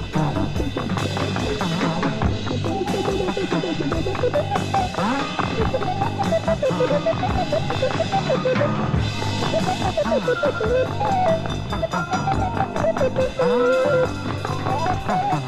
Oh, Ah. Ah. Ah.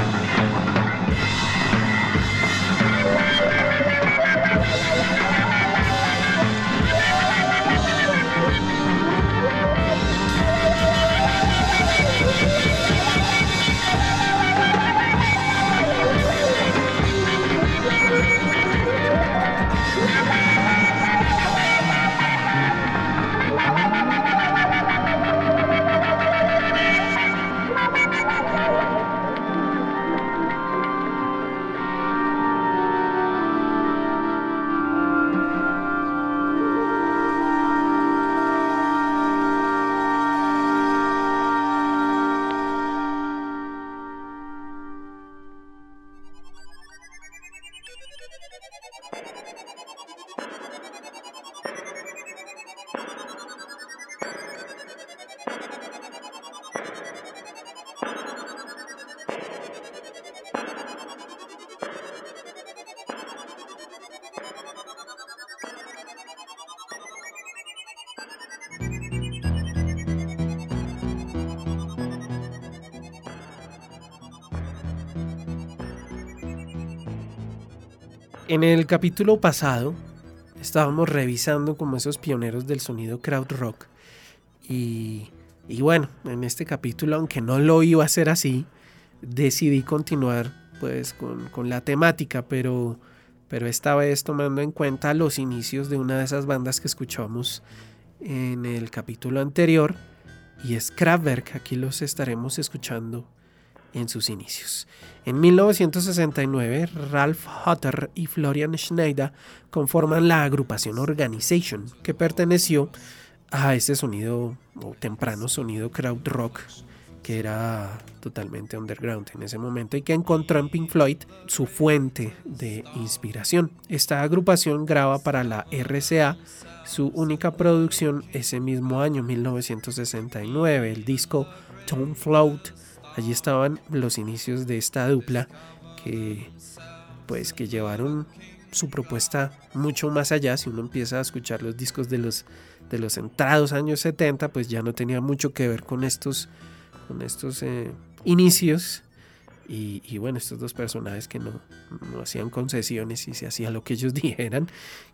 En el capítulo pasado estábamos revisando como esos pioneros del sonido crowd rock y, y bueno, en este capítulo, aunque no lo iba a hacer así, decidí continuar pues con, con la temática, pero, pero esta vez tomando en cuenta los inicios de una de esas bandas que escuchamos en el capítulo anterior y es Kraftwerk, aquí los estaremos escuchando en sus inicios. En 1969, Ralph Hutter y Florian Schneider conforman la agrupación Organization, que perteneció a ese sonido o temprano sonido crowd rock que era totalmente underground en ese momento y que encontró en Pink Floyd su fuente de inspiración. Esta agrupación graba para la RCA su única producción ese mismo año, 1969, el disco Tone Float. Allí estaban los inicios de esta dupla que pues que llevaron su propuesta mucho más allá. Si uno empieza a escuchar los discos de los de los entrados años 70, pues ya no tenía mucho que ver con estos, con estos eh, inicios. Y, bueno, estos dos personajes que no, no hacían concesiones y se hacía lo que ellos dijeran.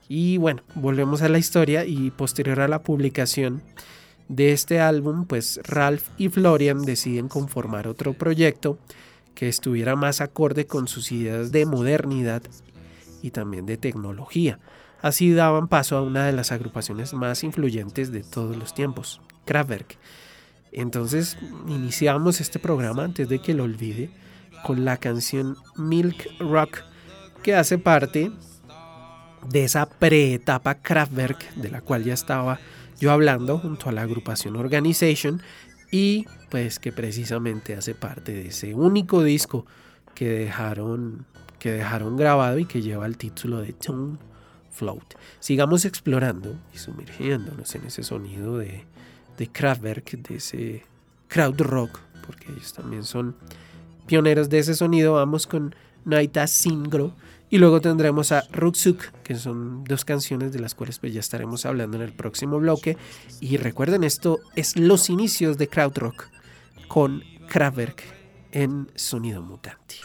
Y bueno, volvemos a la historia y posterior a la publicación de este álbum, pues Ralph y Florian deciden conformar otro proyecto que estuviera más acorde con sus ideas de modernidad y también de tecnología. Así daban paso a una de las agrupaciones más influyentes de todos los tiempos, Kraftwerk. Entonces iniciamos este programa antes de que lo olvide con la canción Milk Rock que hace parte de esa preetapa Kraftwerk de la cual ya estaba yo hablando junto a la agrupación Organization y pues que precisamente hace parte de ese único disco que dejaron que dejaron grabado y que lleva el título de Tune Float. Sigamos explorando y sumergiéndonos en ese sonido de, de Kraftwerk, de ese crowd rock, porque ellos también son pioneros de ese sonido. Vamos con Naita Singro y luego tendremos a Ruksuk, que son dos canciones de las cuales pues ya estaremos hablando en el próximo bloque. Y recuerden, esto es los inicios de crowd rock con Kraftwerk en sonido mutante.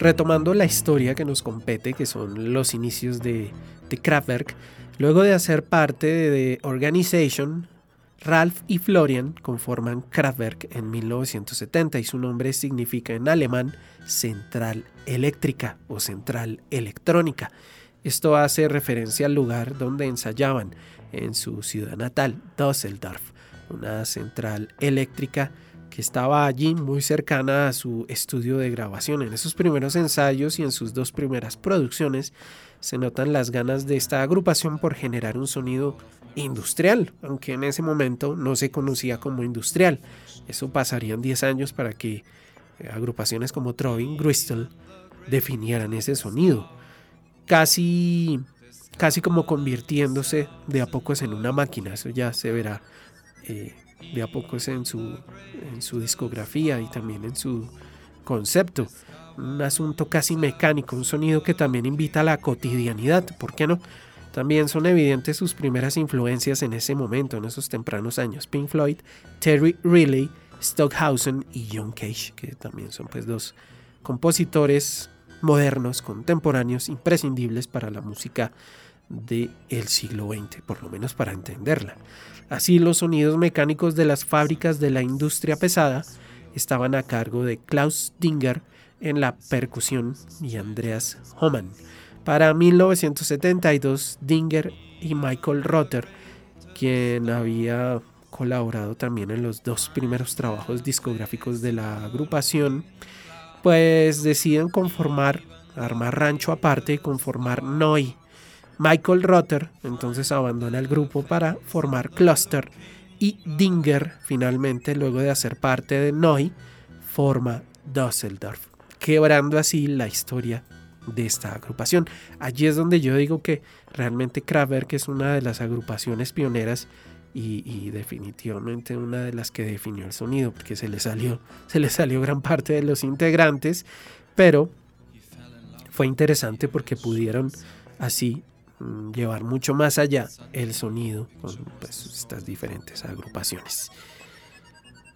Retomando la historia que nos compete, que son los inicios de, Kraftwerk, luego de hacer parte de The Organization, Ralph y Florian conforman Kraftwerk en 1970 y su nombre significa en alemán central eléctrica o central electrónica. Esto hace referencia al lugar donde ensayaban en su ciudad natal, Düsseldorf, una central eléctrica que estaba allí muy cercana a su estudio de grabación. En esos primeros ensayos y en sus dos primeras producciones se notan las ganas de esta agrupación por generar un sonido industrial, aunque en ese momento no se conocía como industrial. Eso pasarían 10 años para que eh, agrupaciones como Trovin, Bristol definieran ese sonido. Casi, casi como convirtiéndose de a pocos en una máquina. Eso ya se verá eh, de a pocos en su, en su discografía y también en su concepto. Un asunto casi mecánico, un sonido que también invita a la cotidianidad, ¿por qué no? También son evidentes sus primeras influencias en ese momento, en esos tempranos años. Pink Floyd, Terry Riley, Stockhausen y John Cage, que también son pues dos compositores modernos, contemporáneos, imprescindibles para la música del siglo XX, por lo menos para entenderla. Así los sonidos mecánicos de las fábricas de la industria pesada estaban a cargo de Klaus Dinger en la percusión y Andreas Homan para 1972, Dinger y Michael Rotter, quien había colaborado también en los dos primeros trabajos discográficos de la agrupación, pues deciden conformar, armar rancho aparte conformar Noi. Michael Rotter entonces abandona el grupo para formar Cluster y Dinger finalmente, luego de hacer parte de Noi, forma Düsseldorf, quebrando así la historia de esta agrupación. Allí es donde yo digo que realmente Kraftwerk es una de las agrupaciones pioneras y, definitivamente una de las que definió el sonido, porque se le salió, se le salió gran parte de los integrantes, pero fue interesante porque pudieron así llevar mucho más allá el sonido con pues, estas diferentes agrupaciones.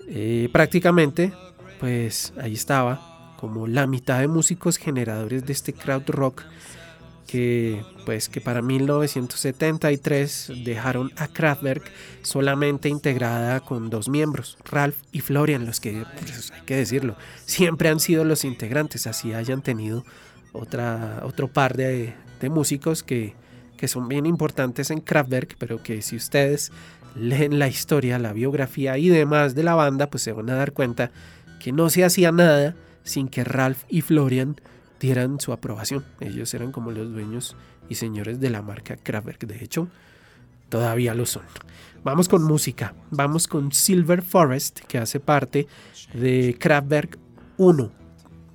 Eh, prácticamente, pues ahí estaba como la mitad de músicos generadores de este crowd rock que pues que para 1973 dejaron a Kraftwerk solamente integrada con dos miembros, Ralph y Florian, los que pues, hay que decirlo, siempre han sido los integrantes, así hayan tenido otra, otro par de, de músicos que, que son bien importantes en Kraftwerk, pero que si ustedes leen la historia, la biografía y demás de la banda, pues se van a dar cuenta que no se hacía nada sin que Ralph y Florian dieran su aprobación. Ellos eran como los dueños y señores de la marca Kraftwerk. De hecho, todavía lo son. Vamos con música. Vamos con Silver Forest, que hace parte de Kraftwerk 1,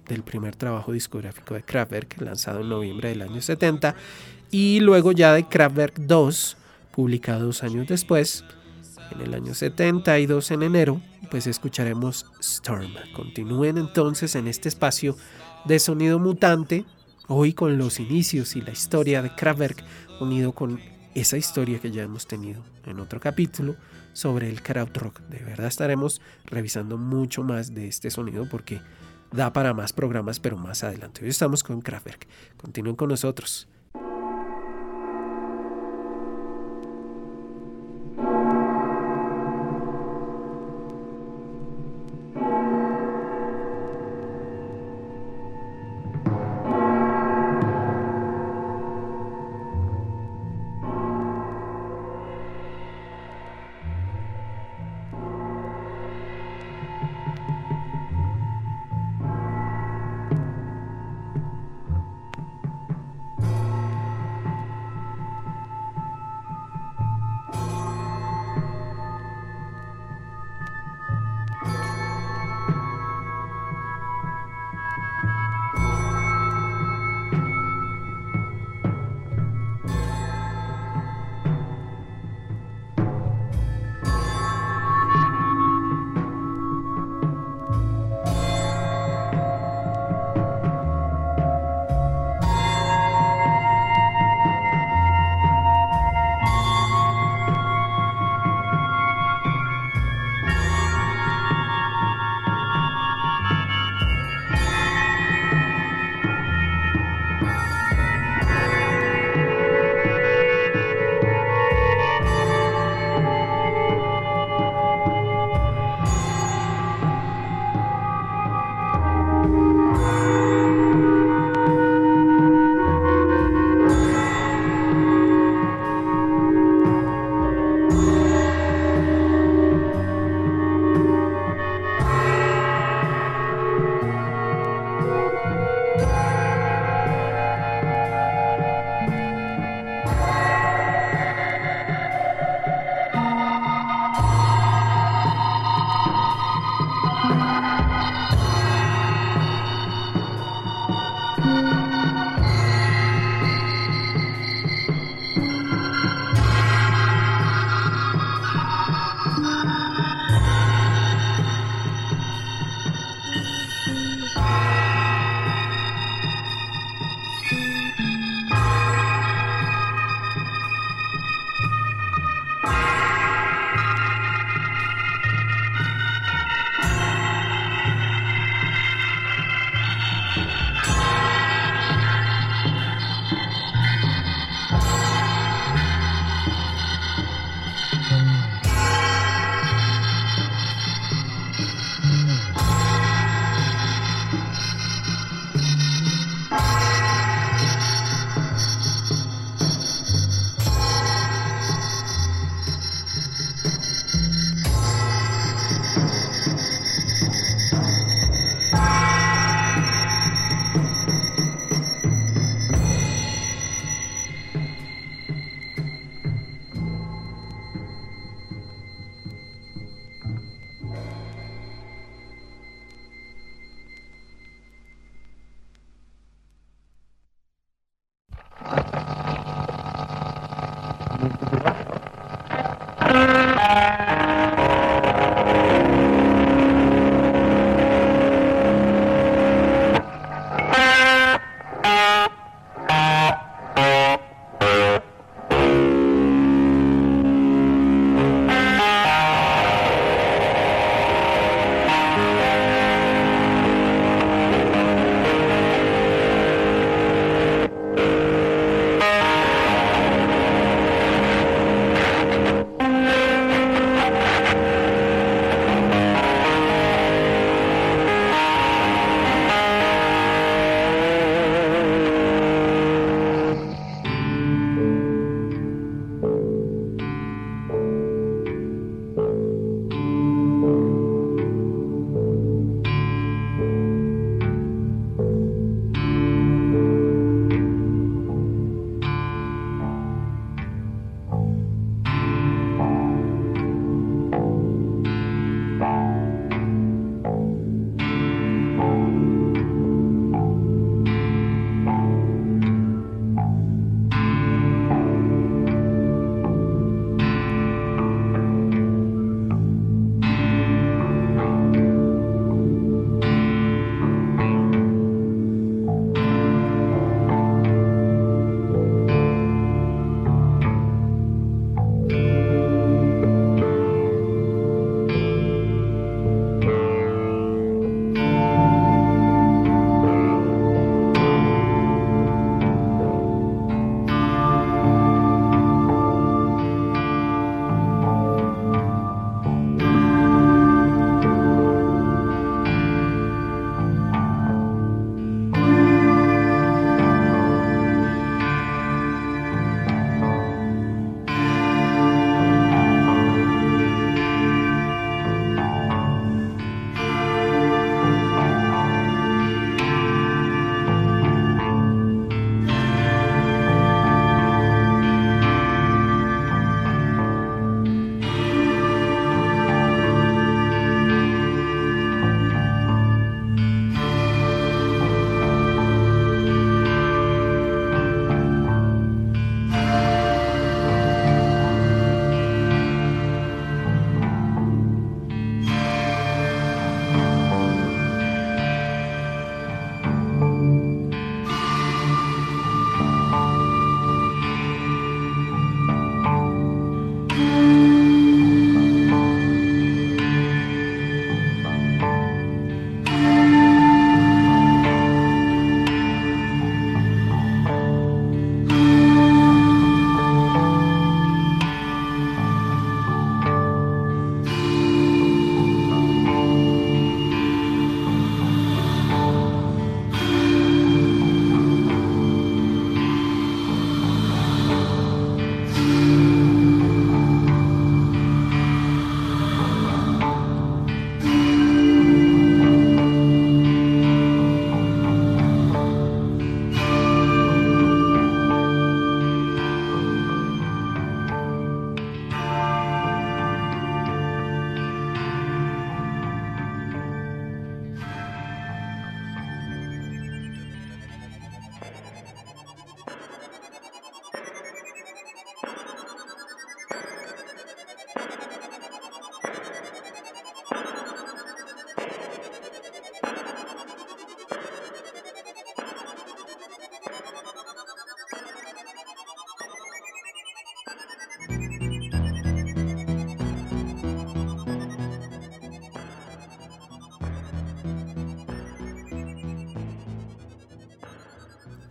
del primer trabajo discográfico de Kraftwerk, lanzado en noviembre del año 70, y luego ya de Kraftwerk 2, publicado dos años después, en el año 72 en enero, pues escucharemos Storm. Continúen entonces en este espacio de sonido mutante, hoy con los inicios y la historia de Kraftwerk, unido con esa historia que ya hemos tenido en otro capítulo sobre el krautrock. De verdad estaremos revisando mucho más de este sonido porque da para más programas, pero más adelante. Hoy estamos con Kraftwerk. Continúen con nosotros.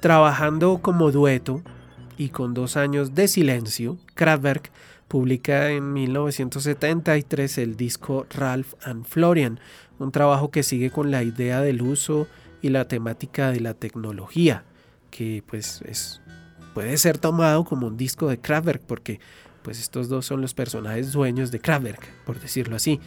Trabajando como dueto y con dos años de silencio, Kraftwerk publica en 1973 el disco Ralph and Florian, un trabajo que sigue con la idea del uso y la temática de la tecnología, que pues es, puede ser tomado como un disco de Kraftwerk porque pues estos dos son los personajes dueños de Kraftwerk, por decirlo así.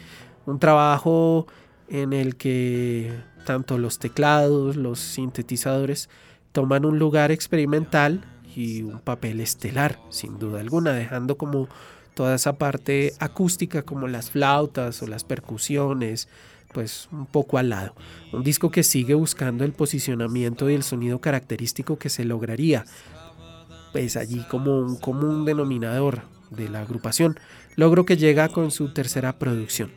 Un trabajo en el que tanto los teclados, los sintetizadores toman un lugar experimental y un papel estelar, sin duda alguna, dejando como toda esa parte acústica como las flautas o las percusiones, pues un poco al lado. Un disco que sigue buscando el posicionamiento y el sonido característico que se lograría, pues allí como un común denominador de la agrupación, logro que llega con su tercera producción,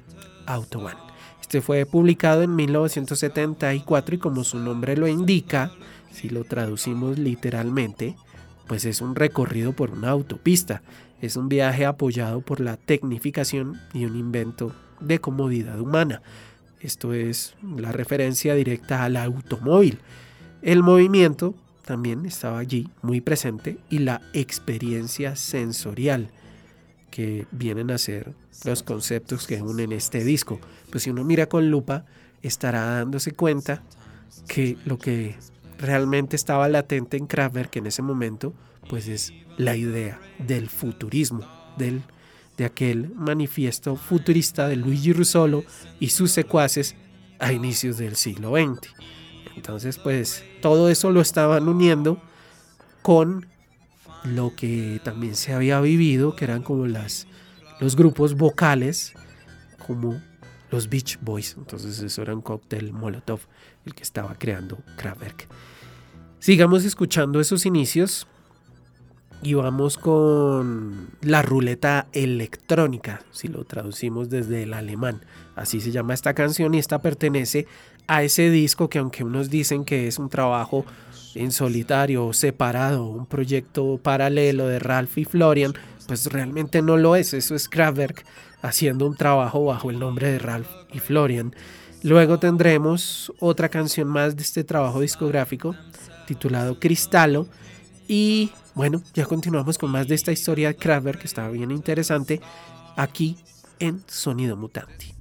Autobahn. Este fue publicado en 1974 y como su nombre lo indica, si lo traducimos literalmente, pues es un recorrido por una autopista, es un viaje apoyado por la tecnificación y un invento de comodidad humana. Esto es la referencia directa al automóvil. El movimiento también estaba allí muy presente y la experiencia sensorial que vienen a ser los conceptos que unen este disco. Pues si uno mira con lupa estará dándose cuenta que lo que realmente estaba latente en Kraftwerk en ese momento pues es la idea del futurismo, del, de aquel manifiesto futurista de Luigi Russolo y sus secuaces a inicios del siglo XX. Entonces, pues todo eso lo estaban uniendo con lo que también se había vivido, que eran como las, los grupos vocales, como los Beach Boys. Entonces, eso era un cóctel Molotov, el que estaba creando Kraftwerk. Sigamos escuchando esos inicios y vamos con la ruleta electrónica, si lo traducimos desde el alemán. Así se llama esta canción y esta pertenece a ese disco que aunque unos dicen que es un trabajo en solitario, separado, un proyecto paralelo de Ralph y Florian, pues realmente no lo es. Eso es Kraftwerk haciendo un trabajo bajo el nombre de Ralph y Florian. Luego tendremos otra canción más de este trabajo discográfico titulado Cristalo y bueno, ya continuamos con más de esta historia de Kraftwerk que estaba bien interesante aquí en Sonido Mutante.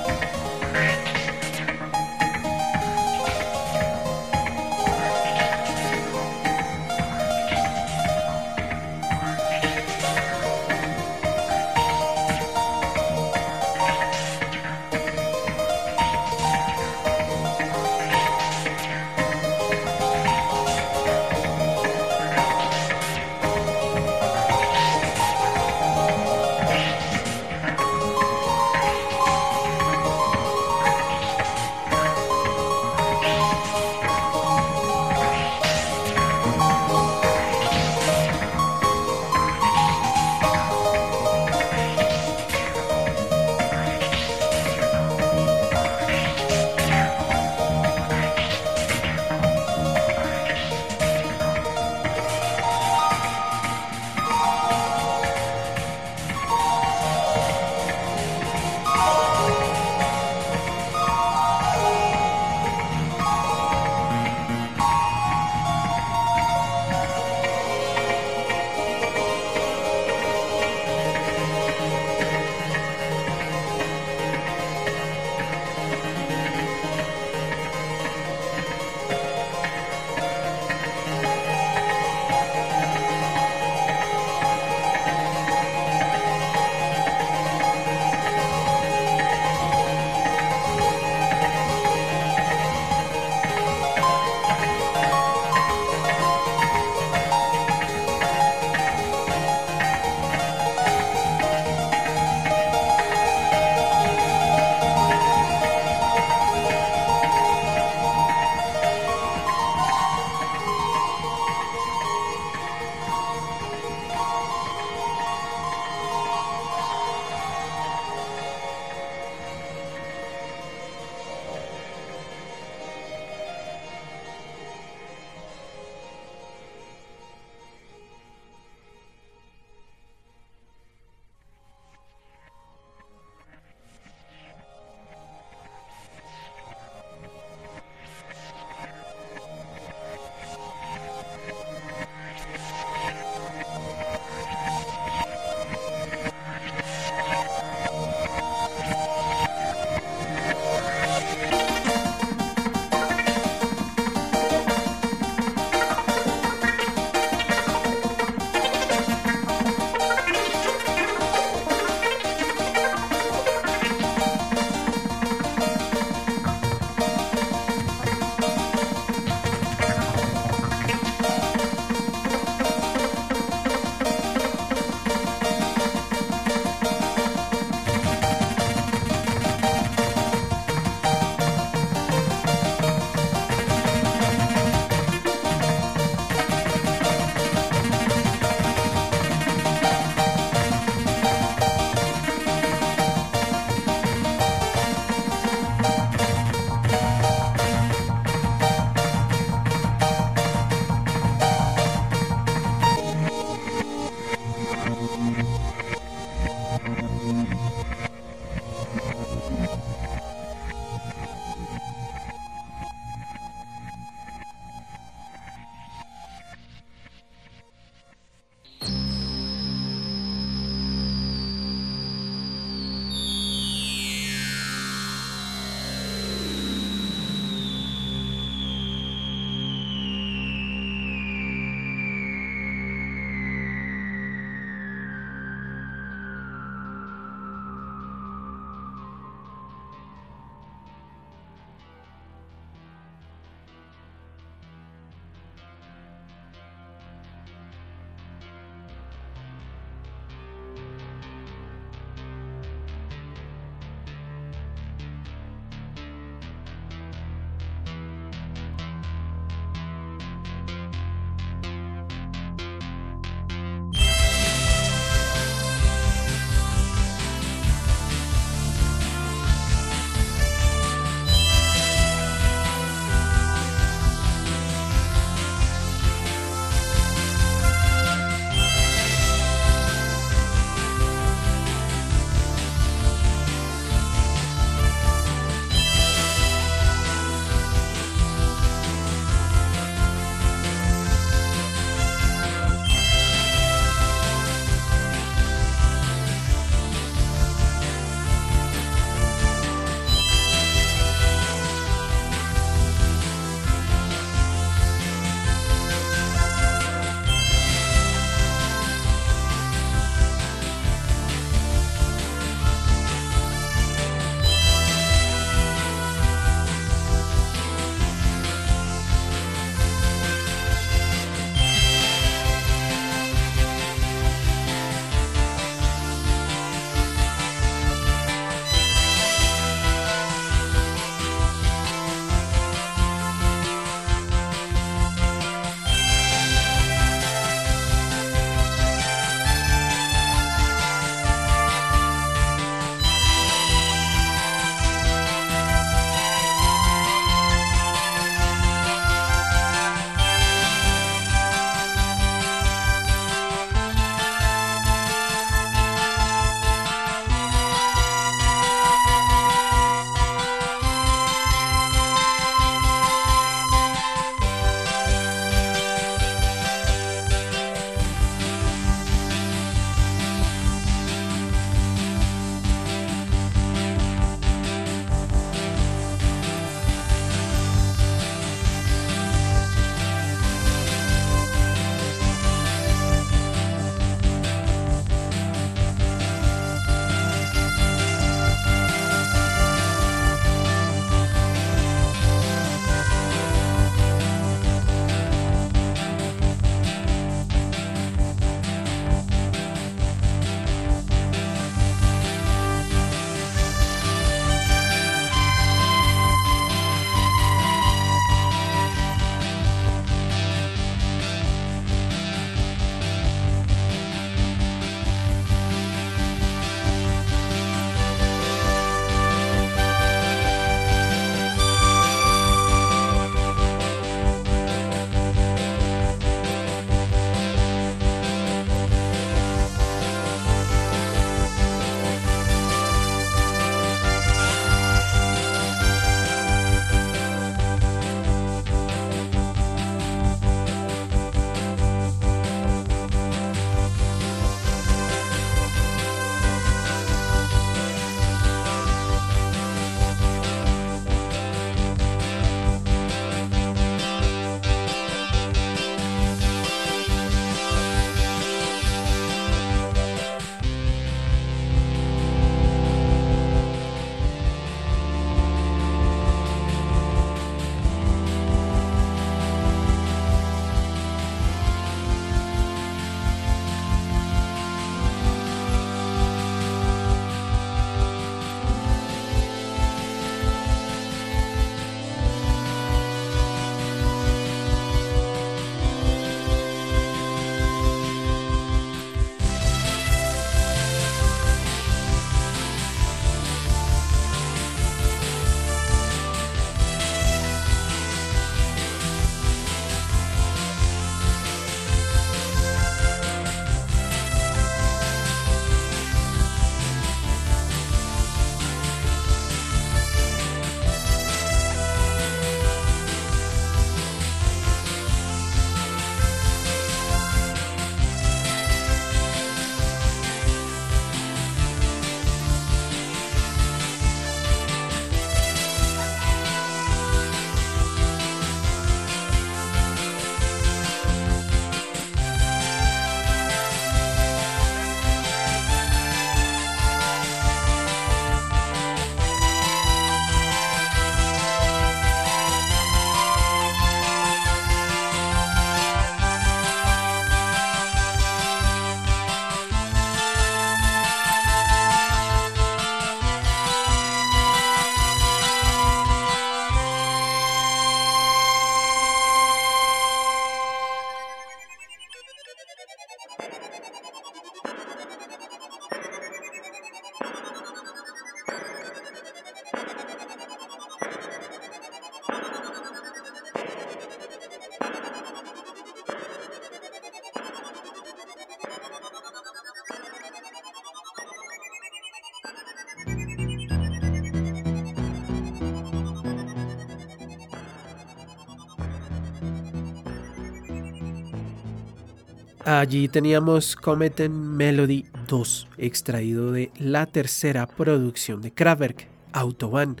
Allí teníamos Comet Melody 2, extraído de la tercera producción de Kraftwerk, Autobahn,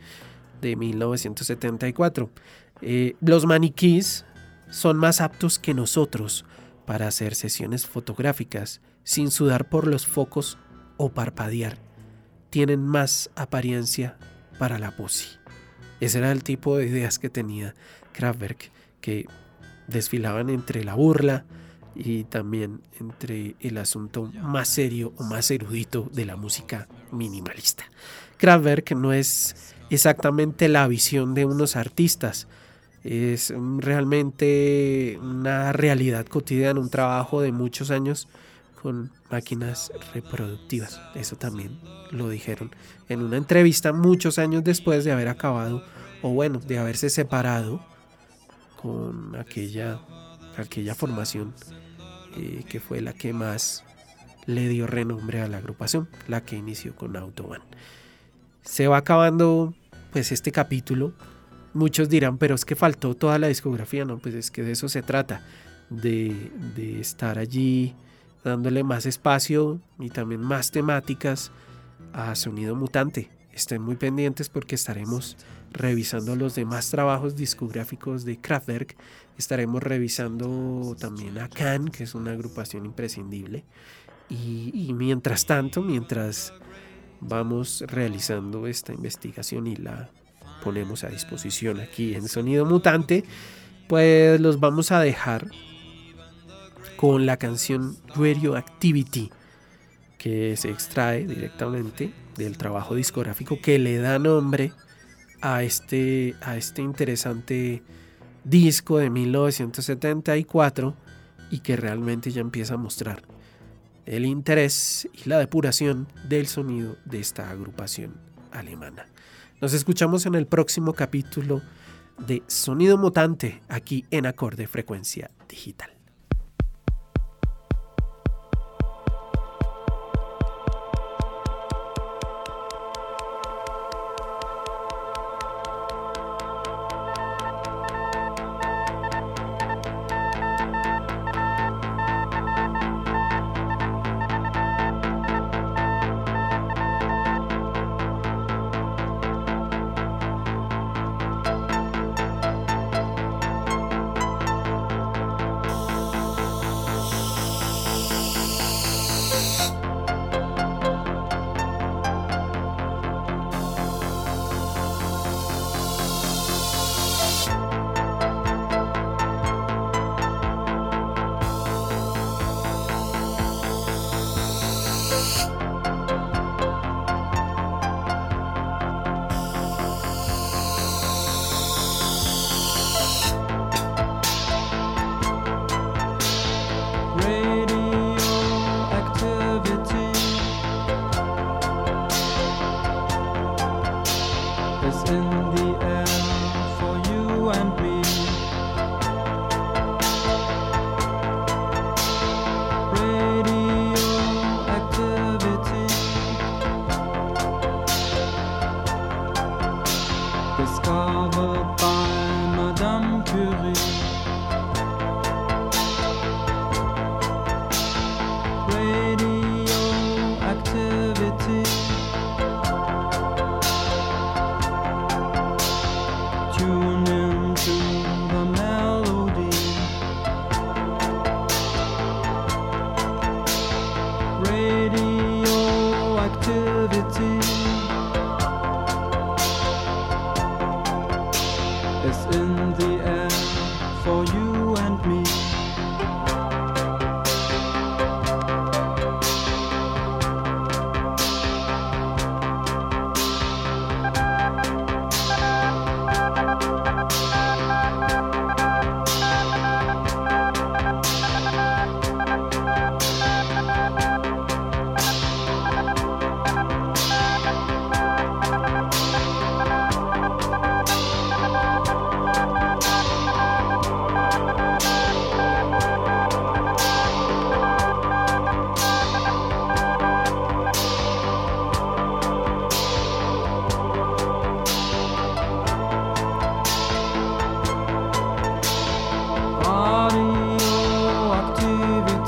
de 1974. Eh, los maniquís son más aptos que nosotros para hacer sesiones fotográficas sin sudar por los focos o parpadear. Tienen más apariencia para la pose. Ese era el tipo de ideas que tenía Kraftwerk, que desfilaban entre la burla, y también entre el asunto más serio o más erudito de la música minimalista. Kraftwerk no es exactamente la visión de unos artistas, es realmente una realidad cotidiana, un trabajo de muchos años con máquinas reproductivas. Eso también lo dijeron en una entrevista muchos años después de haber acabado, o bueno, de haberse separado con aquella, aquella formación eh, que fue la que más le dio renombre a la agrupación, la que inició con Autobahn. Se va acabando pues este capítulo. Muchos dirán, pero es que faltó toda la discografía, no, pues es que de eso se trata, de, de estar allí dándole más espacio y también más temáticas a Sonido Mutante. Estén muy pendientes porque estaremos revisando los demás trabajos discográficos de Kraftwerk. Estaremos revisando también a Can, que es una agrupación imprescindible. Y, mientras tanto, mientras vamos realizando esta investigación y la ponemos a disposición aquí en Sonido Mutante, pues los vamos a dejar con la canción Radioactivity, que se extrae directamente del trabajo discográfico que le da nombre a este, a este interesante disco de 1974 y que realmente ya empieza a mostrar el interés y la depuración del sonido de esta agrupación alemana. Nos escuchamos en el próximo capítulo de Sonido Mutante aquí en Acorde Frecuencia Digital.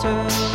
return.